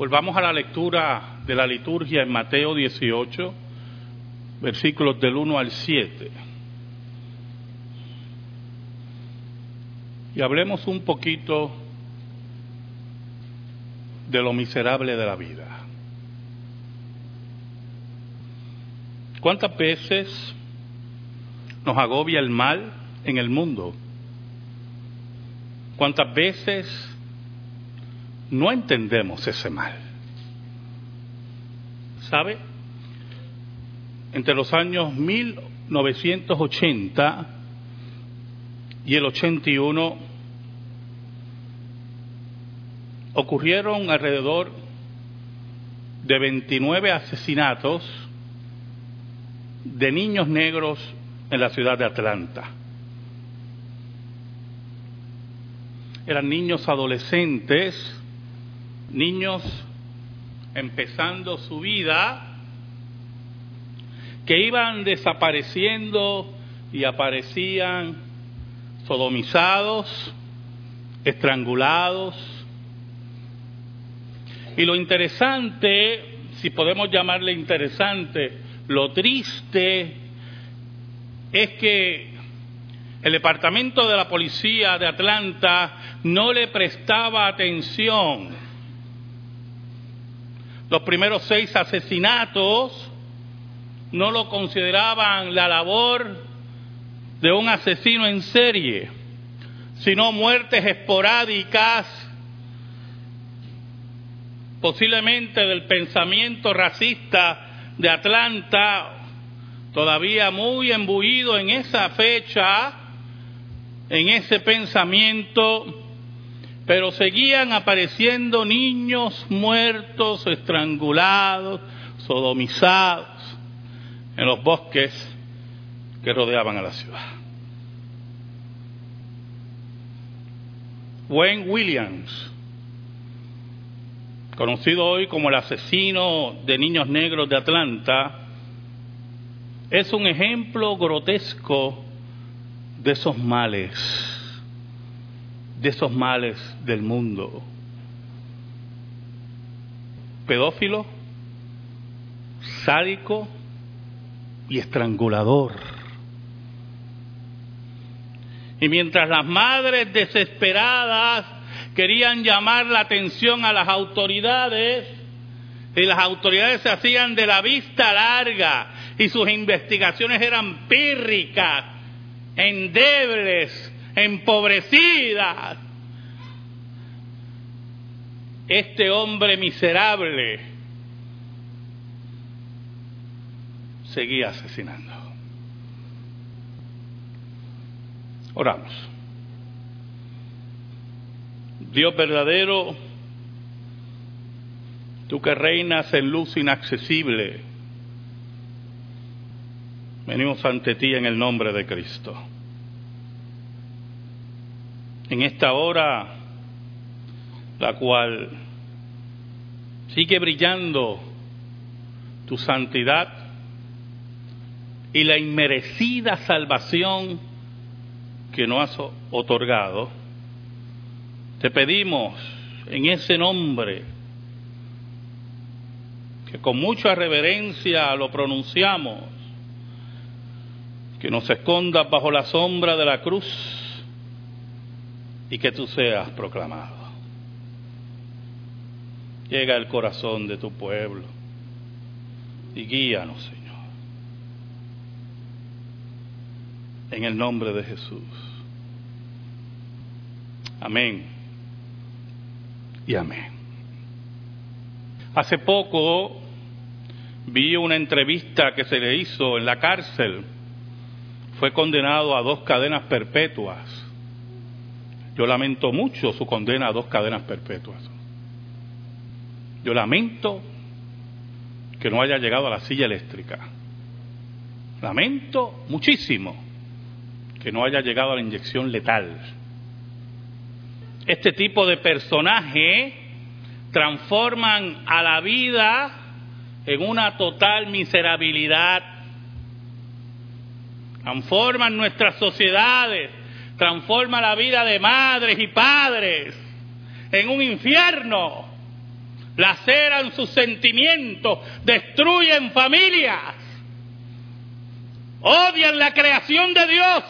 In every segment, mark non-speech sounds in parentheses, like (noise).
Volvamos a la lectura de la liturgia en Mateo 18, versículos del 1 al 7. Y hablemos un poquito de lo miserable de la vida. ¿Cuántas veces nos agobia el mal en el mundo? ¿Cuántas veces no entendemos ese mal. ¿Sabe? Entre los años 1980 y el 81 ocurrieron alrededor de 29 asesinatos de niños negros en la ciudad de Atlanta. Eran niños adolescentes niños empezando su vida que iban desapareciendo y aparecían sodomizados, estrangulados. Y lo interesante, si podemos llamarle interesante, lo triste es que el departamento de la policía de Atlanta no le prestaba atención los primeros seis asesinatos no lo consideraban la labor de un asesino en serie, sino muertes esporádicas, posiblemente del pensamiento racista de Atlanta, todavía muy embuido en esa fecha, en ese pensamiento pero seguían apareciendo niños muertos, estrangulados, sodomizados en los bosques que rodeaban a la ciudad. Wayne Williams, conocido hoy como el asesino de niños negros de Atlanta, es un ejemplo grotesco de esos males de esos males del mundo. Pedófilo, sádico y estrangulador. Y mientras las madres desesperadas querían llamar la atención a las autoridades, y las autoridades se hacían de la vista larga y sus investigaciones eran pírricas, endebles, empobrecida. Este hombre miserable seguía asesinando. Oramos. Dios verdadero, tú que reinas en luz inaccesible, venimos ante ti en el nombre de Cristo en esta hora, la cual sigue brillando tu santidad y la inmerecida salvación que nos has otorgado, te pedimos en ese nombre que con mucha reverencia lo pronunciamos, que nos escondas bajo la sombra de la cruz y que tú seas proclamado. Llega al corazón de tu pueblo y guíanos, Señor. En el nombre de Jesús. Amén. Y amén. Hace poco vi una entrevista que se le hizo en la cárcel. Fue condenado a dos cadenas perpetuas yo lamento mucho su condena a dos cadenas perpetuas. Yo lamento que no haya llegado a la silla eléctrica. Lamento muchísimo que no haya llegado a la inyección letal. Este tipo de personaje transforman a la vida en una total miserabilidad. Transforman nuestras sociedades transforma la vida de madres y padres en un infierno. laceran sus sentimientos, destruyen familias, odian la creación de Dios.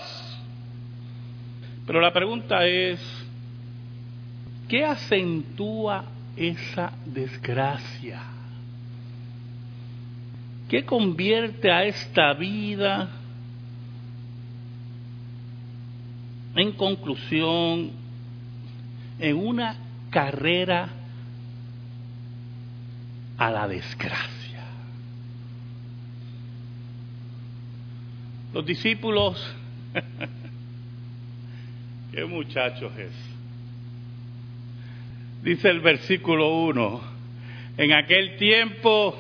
Pero la pregunta es, ¿qué acentúa esa desgracia? ¿Qué convierte a esta vida en conclusión en una carrera a la desgracia. Los discípulos, (laughs) qué muchachos es. Dice el versículo 1, en aquel tiempo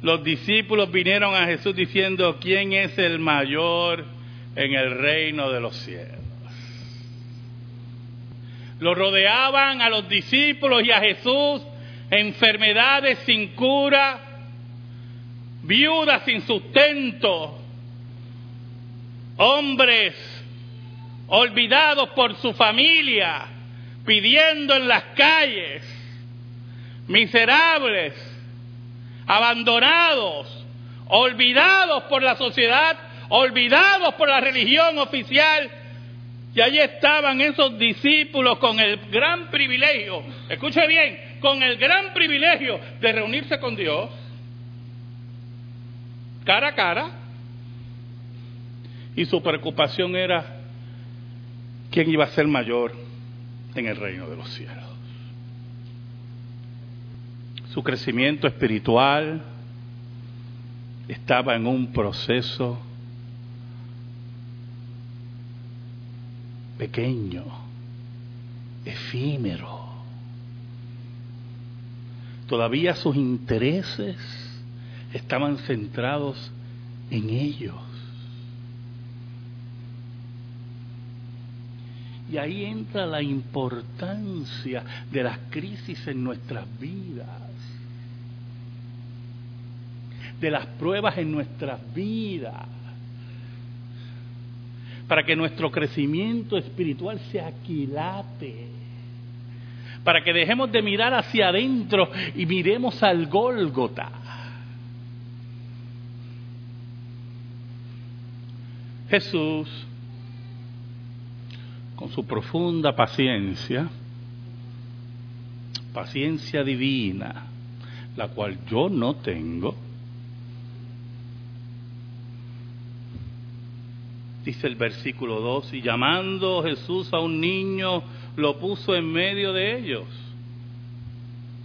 los discípulos vinieron a Jesús diciendo, ¿quién es el mayor en el reino de los cielos? Lo rodeaban a los discípulos y a Jesús enfermedades sin cura, viudas sin sustento, hombres olvidados por su familia, pidiendo en las calles, miserables, abandonados, olvidados por la sociedad, olvidados por la religión oficial. Y allí estaban esos discípulos con el gran privilegio, escuche bien, con el gran privilegio de reunirse con Dios cara a cara y su preocupación era quién iba a ser mayor en el reino de los cielos. Su crecimiento espiritual estaba en un proceso pequeño, efímero Todavía sus intereses estaban centrados en ellos. Y ahí entra la importancia de las crisis en nuestras vidas, de las pruebas en nuestras vidas, para que nuestro crecimiento espiritual se aquilate para que dejemos de mirar hacia adentro y miremos al Gólgota. Jesús, con su profunda paciencia, paciencia divina, la cual yo no tengo, dice el versículo 2, y llamando Jesús a un niño, lo puso en medio de ellos.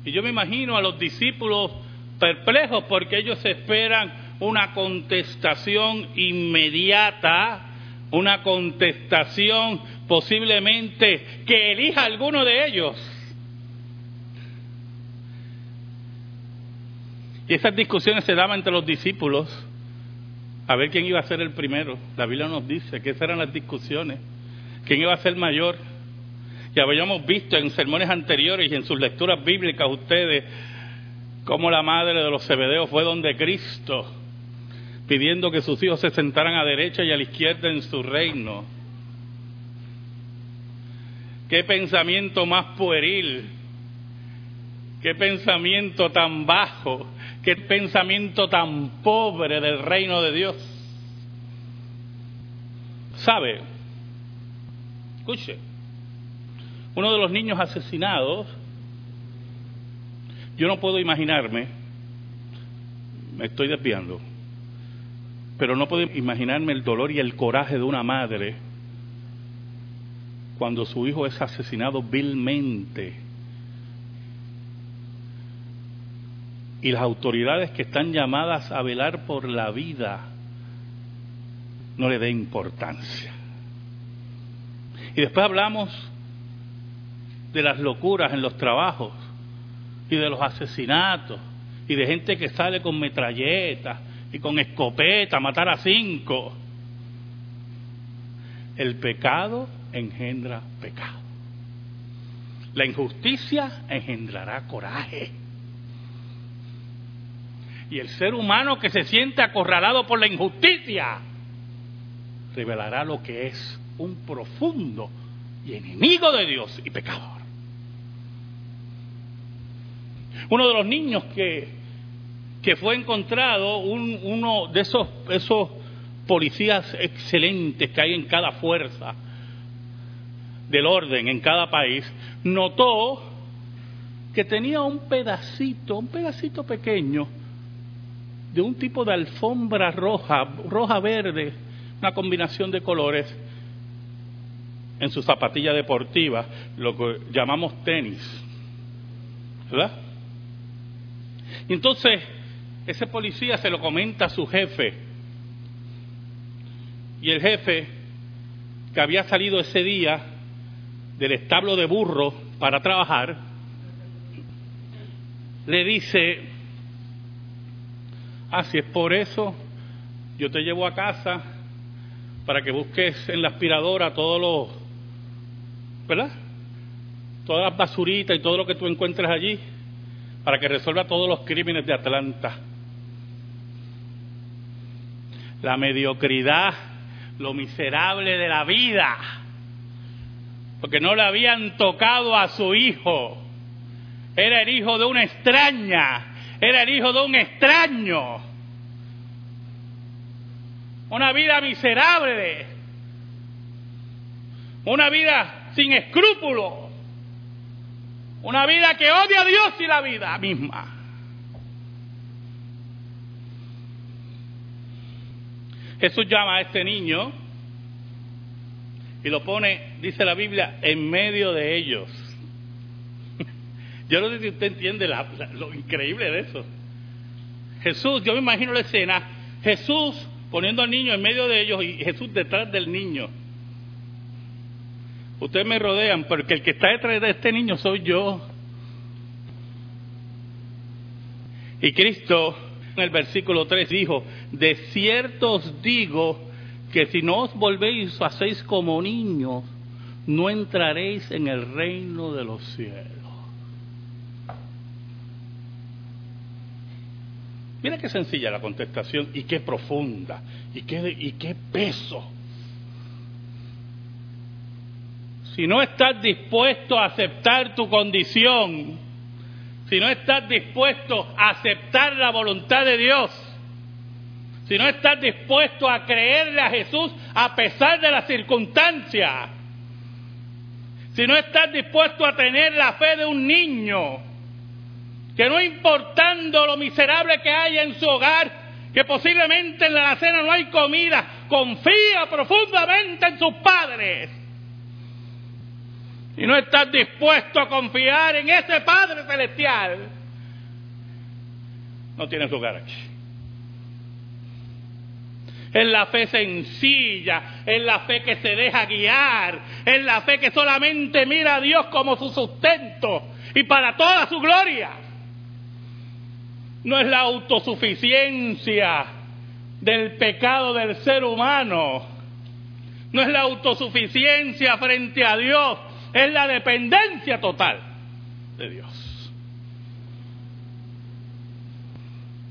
Y yo me imagino a los discípulos perplejos porque ellos esperan una contestación inmediata, una contestación posiblemente que elija alguno de ellos. Y esas discusiones se daban entre los discípulos a ver quién iba a ser el primero. La Biblia nos dice que esas eran las discusiones. ¿Quién iba a ser mayor? Y habíamos visto en sermones anteriores y en sus lecturas bíblicas ustedes cómo la madre de los cebedeos fue donde Cristo pidiendo que sus hijos se sentaran a derecha y a la izquierda en su reino. Qué pensamiento más pueril, qué pensamiento tan bajo, qué pensamiento tan pobre del reino de Dios. ¿Sabe? Escuche, uno de los niños asesinados, yo no puedo imaginarme, me estoy desviando, pero no puedo imaginarme el dolor y el coraje de una madre cuando su hijo es asesinado vilmente. Y las autoridades que están llamadas a velar por la vida no le den importancia. Y después hablamos de las locuras en los trabajos y de los asesinatos y de gente que sale con metralletas y con escopeta a matar a cinco. El pecado engendra pecado. La injusticia engendrará coraje. Y el ser humano que se siente acorralado por la injusticia revelará lo que es un profundo y enemigo de Dios y pecador. Uno de los niños que, que fue encontrado, uno de esos, esos policías excelentes que hay en cada fuerza del orden, en cada país, notó que tenía un pedacito, un pedacito pequeño de un tipo de alfombra roja, roja verde, una combinación de colores en su zapatilla deportiva, lo que llamamos tenis. ¿Verdad? Y entonces ese policía se lo comenta a su jefe. Y el jefe, que había salido ese día del establo de burro para trabajar, le dice, ah, si es por eso, yo te llevo a casa para que busques en la aspiradora todos los, ¿verdad? Todas las basuritas y todo lo que tú encuentres allí, para que resuelva todos los crímenes de Atlanta. La mediocridad, lo miserable de la vida, porque no le habían tocado a su hijo era el hijo de una extraña, era el hijo de un extraño. Una vida miserable, una vida sin escrúpulos, una vida que odia a Dios y la vida misma. Jesús llama a este niño y lo pone, dice la Biblia, en medio de ellos. Yo no sé si usted entiende lo increíble de eso. Jesús, yo me imagino la escena, Jesús poniendo al niño en medio de ellos y Jesús detrás del niño. Ustedes me rodean, porque el que está detrás de este niño soy yo. Y Cristo en el versículo 3 dijo, de cierto os digo que si no os volvéis hacéis como niños, no entraréis en el reino de los cielos. Mira qué sencilla la contestación y qué profunda y qué, y qué peso. Si no estás dispuesto a aceptar tu condición, si no estás dispuesto a aceptar la voluntad de Dios, si no estás dispuesto a creerle a Jesús a pesar de las circunstancias, si no estás dispuesto a tener la fe de un niño, que no importando lo miserable que haya en su hogar, que posiblemente en la cena no hay comida, confía profundamente en sus padres. Y no estás dispuesto a confiar en ese Padre Celestial, no tienes lugar aquí. En la fe sencilla, en la fe que se deja guiar, en la fe que solamente mira a Dios como su sustento y para toda su gloria no es la autosuficiencia del pecado del ser humano, no es la autosuficiencia frente a Dios, es la dependencia total de Dios.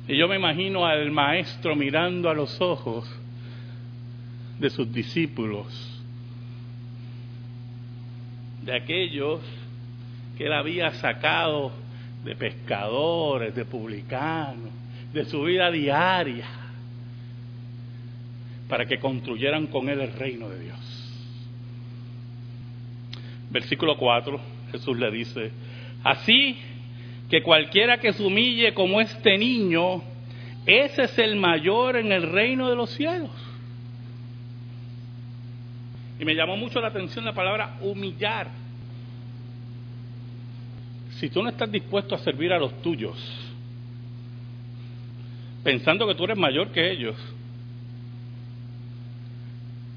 Y yo me imagino al maestro mirando a los ojos de sus discípulos, de aquellos que él había sacado de pescadores, de publicanos, de su vida diaria, para que construyeran con él el reino de Dios. Versículo 4, Jesús le dice, así que cualquiera que se humille como este niño, ese es el mayor en el reino de los cielos. Y me llamó mucho la atención la palabra humillar si tú no estás dispuesto a servir a los tuyos, pensando que tú eres mayor que ellos,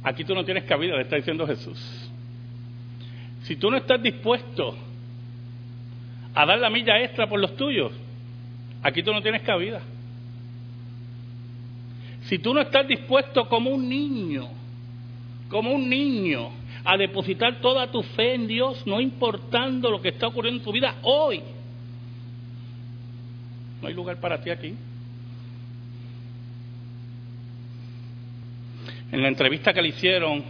aquí tú no tienes cabida, le está diciendo Jesús. Si tú no estás dispuesto a dar la milla extra por los tuyos, aquí tú no tienes cabida. Si tú no estás dispuesto como un niño, como un niño, a depositar toda tu fe en Dios, no importando lo que está ocurriendo en tu vida hoy. No hay lugar para ti aquí. En la entrevista que le hicieron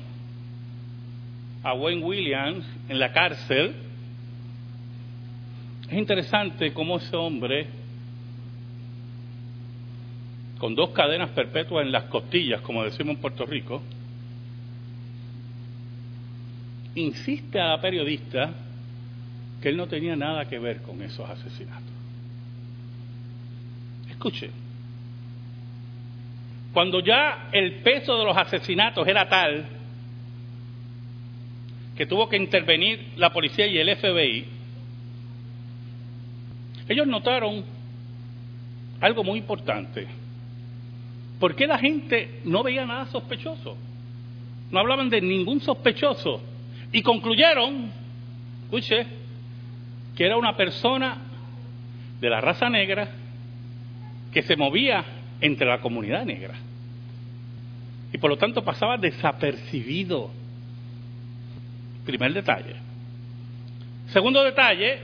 a Wayne Williams en la cárcel, Es interesante cómo ese hombre, con dos cadenas perpetuas en las costillas, como decimos en Puerto Rico, insiste a la periodista que él no tenía nada que ver con esos asesinatos. Escuche, cuando ya el peso de los asesinatos era tal que tuvo que intervenir la policía y el FBI, ellos notaron algo muy importante. ¿Por qué la gente no veía nada sospechoso? No hablaban de ningún sospechoso. Y concluyeron, escuche, que era una persona de la raza negra que se movía entre la comunidad negra. Y por lo tanto pasaba desapercibido. Primer detalle. Segundo detalle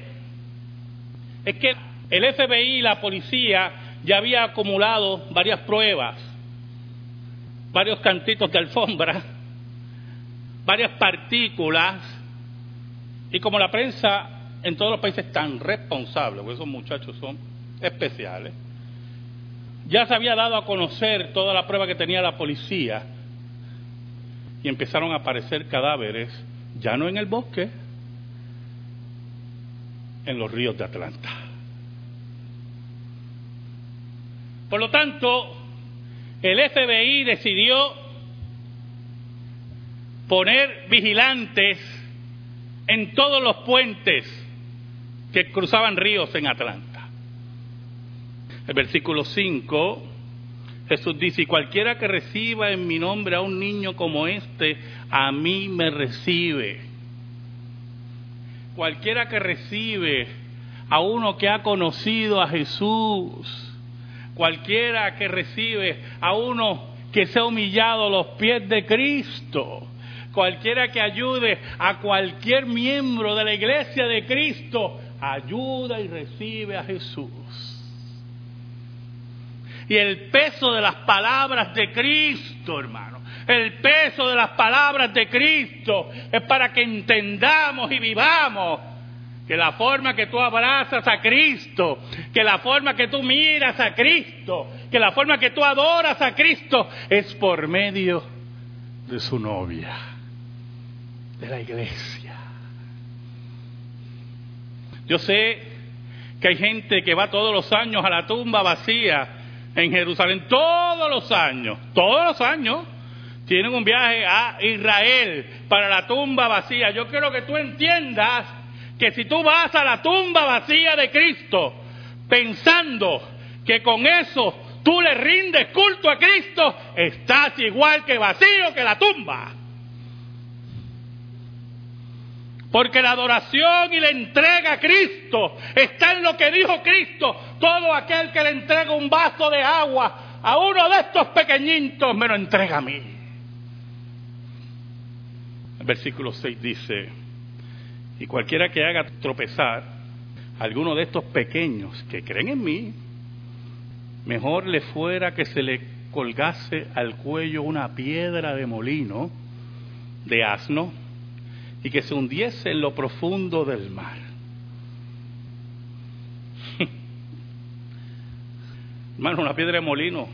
es que el FBI y la policía ya había acumulado varias pruebas, varios cantitos de alfombra, varias partículas, y como la prensa en todos los países tan responsables, porque esos muchachos son especiales, ya se había dado a conocer toda la prueba que tenía la policía y empezaron a aparecer cadáveres, ya no en el bosque, en los ríos de Atlanta. Por lo tanto, el FBI decidió poner vigilantes en todos los puentes que cruzaban ríos en Atlanta. El versículo 5, Jesús dice, y cualquiera que reciba en mi nombre a un niño como este, a mí me recibe. Cualquiera que recibe a uno que ha conocido a Jesús, cualquiera que recibe a uno que se ha humillado a los pies de Cristo, cualquiera que ayude a cualquier miembro de la iglesia de Cristo, ayuda y recibe a Jesús. Y el peso de las palabras de Cristo, hermano, el peso de las palabras de Cristo es para que entendamos y vivamos que la forma que tú abrazas a Cristo, que la forma que tú miras a Cristo, que la forma que tú adoras a Cristo es por medio de su novia, de la iglesia. Yo sé que hay gente que va todos los años a la tumba vacía en Jerusalén, todos los años, todos los años. Tienen un viaje a Israel para la tumba vacía. Yo quiero que tú entiendas que si tú vas a la tumba vacía de Cristo pensando que con eso tú le rindes culto a Cristo, estás igual que vacío que la tumba. Porque la adoración y la entrega a Cristo está en lo que dijo Cristo. Todo aquel que le entrega un vaso de agua a uno de estos pequeñitos me lo entrega a mí. El versículo 6 dice, y cualquiera que haga tropezar a alguno de estos pequeños que creen en mí, mejor le fuera que se le colgase al cuello una piedra de molino de asno y que se hundiese en lo profundo del mar. (laughs) Hermano, una piedra de molino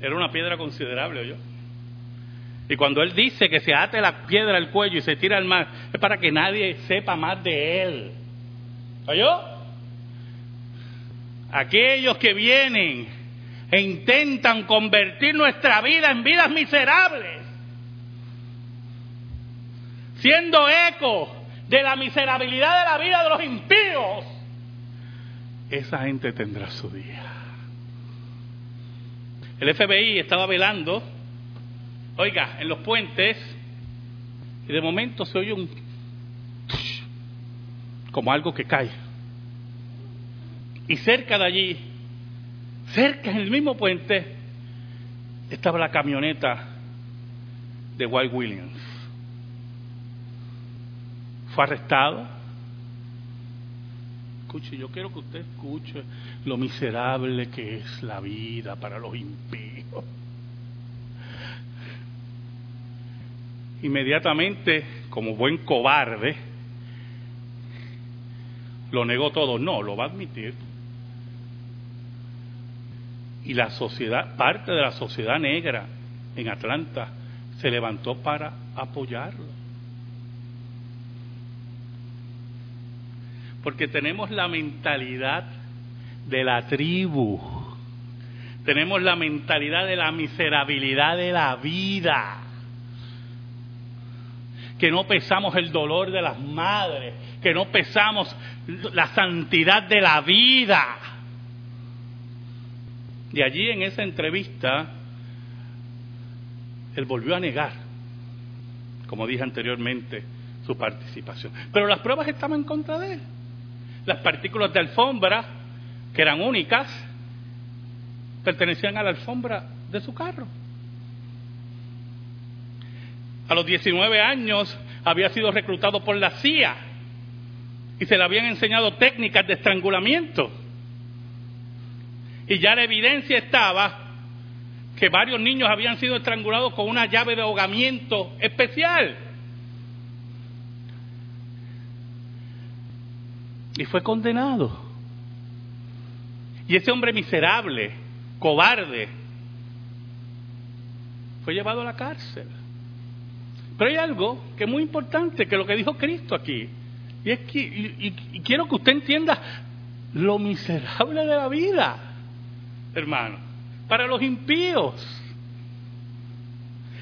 era una piedra considerable, yo. Y cuando él dice que se ate la piedra al cuello y se tira al mar, es para que nadie sepa más de él. ¿Oyó? Aquellos que vienen e intentan convertir nuestra vida en vidas miserables, siendo eco de la miserabilidad de la vida de los impíos, esa gente tendrá su día. El FBI estaba velando, oiga, en los puentes, y de momento se oye un como algo que cae. Y cerca de allí, cerca en el mismo puente, estaba la camioneta de White Williams. Fue arrestado. Escuche, yo quiero que usted escuche lo miserable que es la vida para los impíos. Inmediatamente, como buen cobarde, lo negó todo, no, lo va a admitir. Y la sociedad, parte de la sociedad negra en Atlanta, se levantó para apoyarlo. Porque tenemos la mentalidad de la tribu. Tenemos la mentalidad de la miserabilidad de la vida. Que no pesamos el dolor de las madres, que no pesamos la santidad de la vida. Y allí en esa entrevista, él volvió a negar, como dije anteriormente, su participación. Pero las pruebas estaban en contra de él. Las partículas de alfombra, que eran únicas, pertenecían a la alfombra de su carro. A los 19 años había sido reclutado por la CIA y se le habían enseñado técnicas de estrangulamiento. Y ya la evidencia estaba que varios niños habían sido estrangulados con una llave de ahogamiento especial. Y fue condenado. Y ese hombre miserable, cobarde, fue llevado a la cárcel. Pero hay algo que es muy importante, que lo que dijo Cristo aquí, y, es que, y, quiero que usted entienda lo miserable de la vida, hermano, para los impíos.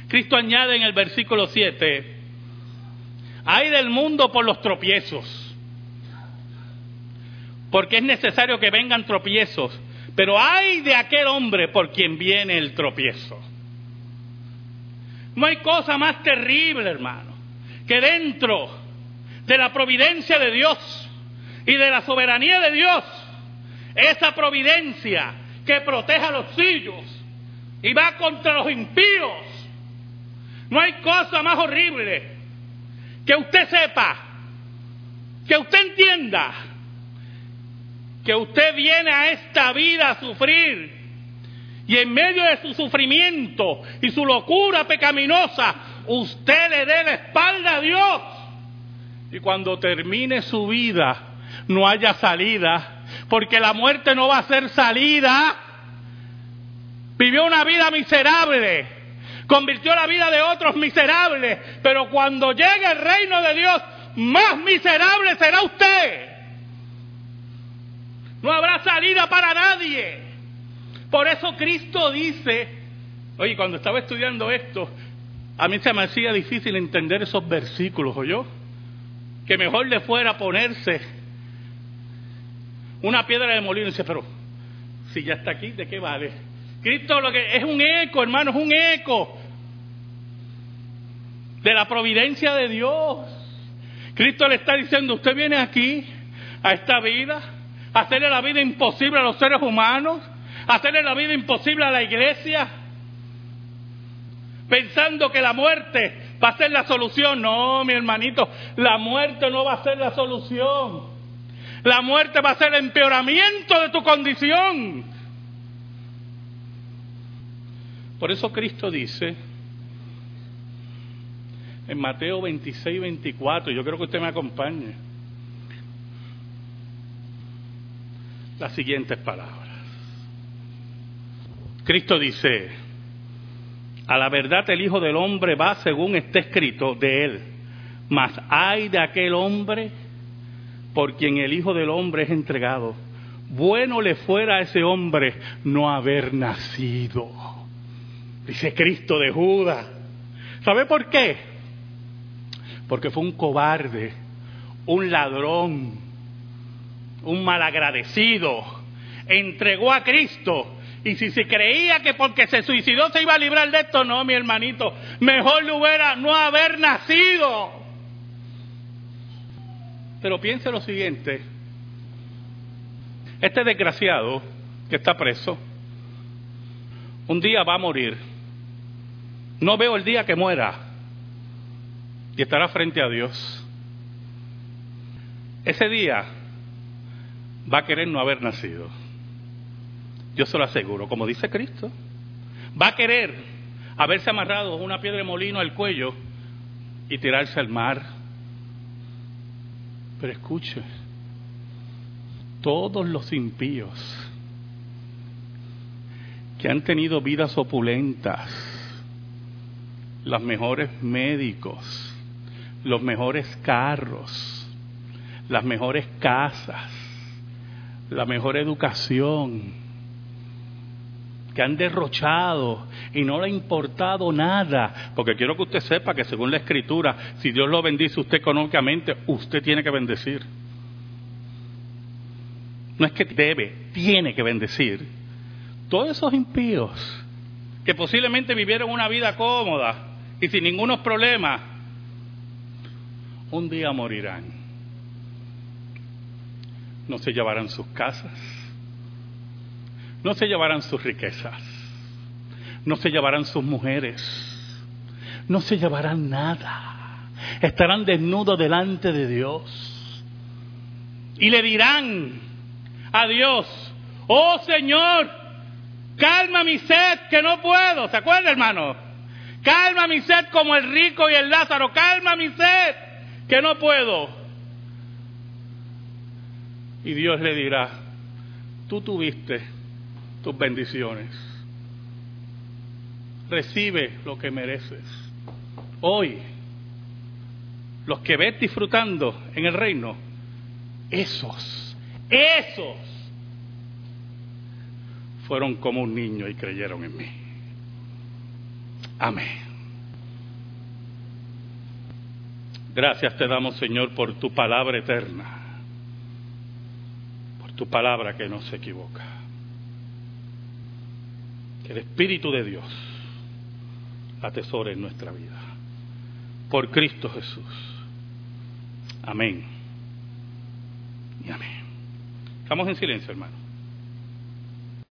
Cristo añade en el versículo 7, hay del mundo por los tropiezos, porque es necesario que vengan tropiezos, pero hay de aquel hombre por quien viene el tropiezo. No hay cosa más terrible, hermano, que dentro de la providencia de Dios y de la soberanía de Dios, esa providencia que protege a los suyos y va contra los impíos. No hay cosa más horrible que usted sepa, que usted entienda que usted viene a esta vida a sufrir y en medio de su sufrimiento y su locura pecaminosa, usted le dé la espalda a Dios y cuando termine su vida no haya salida, porque la muerte no va a ser salida. Vivió una vida miserable, convirtió la vida de otros miserables, pero cuando llegue el reino de Dios, más miserable será usted. No habrá salida para nadie. Por eso Cristo dice, oye, cuando estaba estudiando esto, a mí se me hacía difícil entender esos versículos, ¿oyó? que mejor le fuera ponerse una piedra de molino. Y dice, pero si ya está aquí, ¿de qué vale? Cristo lo que es un eco, hermano, es un eco de la providencia de Dios. Cristo le está diciendo, usted viene aquí a esta vida, hacerle la vida imposible a los seres humanos, hacerle la vida imposible a la iglesia, pensando que la muerte va a ser la solución. No, mi hermanito, la muerte no va a ser la solución. La muerte va a ser el empeoramiento de tu condición. Por eso Cristo dice en Mateo 26, 24, yo creo que usted me acompañe, las siguientes palabras. Cristo dice, a la verdad el Hijo del Hombre va según está escrito de él. Mas hay de aquel hombre por quien el Hijo del Hombre es entregado. Bueno le fuera a ese hombre no haber nacido. Dice Cristo de Judas. ¿Sabe por qué? Porque fue un cobarde, un ladrón, un malagradecido. Entregó a Cristo y si se creía que porque se suicidó se iba a librar de esto, no, mi hermanito. Mejor le hubiera no haber nacido. Pero piense lo siguiente. Este desgraciado que está preso, un día va a morir. No veo el día que muera. Y estará frente a Dios. Ese día va a querer no haber nacido. Yo se lo aseguro, como dice Cristo. Va a querer haberse amarrado una piedra de molino al cuello y tirarse al mar. Pero escuche, todos los impíos que han tenido vidas opulentas, los mejores médicos, los mejores carros, las mejores casas, la mejor educación, que han derrochado y no le ha importado nada, porque quiero que usted sepa que según la escritura, si Dios lo bendice usted económicamente, usted tiene que bendecir. No es que debe, tiene que bendecir. Todos esos impíos que posiblemente vivieron una vida cómoda y sin ningunos problemas, un día morirán. No se llevarán sus casas, no se llevarán sus riquezas, no se llevarán sus mujeres, no se llevarán nada. Estarán desnudos delante de Dios y le dirán a Dios, oh Señor, calma mi sed que no puedo. ¿Se acuerda, hermano? Calma mi sed como el rico y el Lázaro, calma mi sed que no puedo. Y Dios le dirá, tú tuviste tus bendiciones. Recibe lo que mereces. Hoy, los que ves disfrutando en el reino, esos, esos, fueron como un niño y creyeron en mí. Amén. Gracias te damos, Señor, por tu palabra eterna, tu palabra que no se equivoca el Espíritu de Dios atesore en nuestra vida. Por Cristo Jesús. Amén. Y amén. Estamos en silencio, hermano.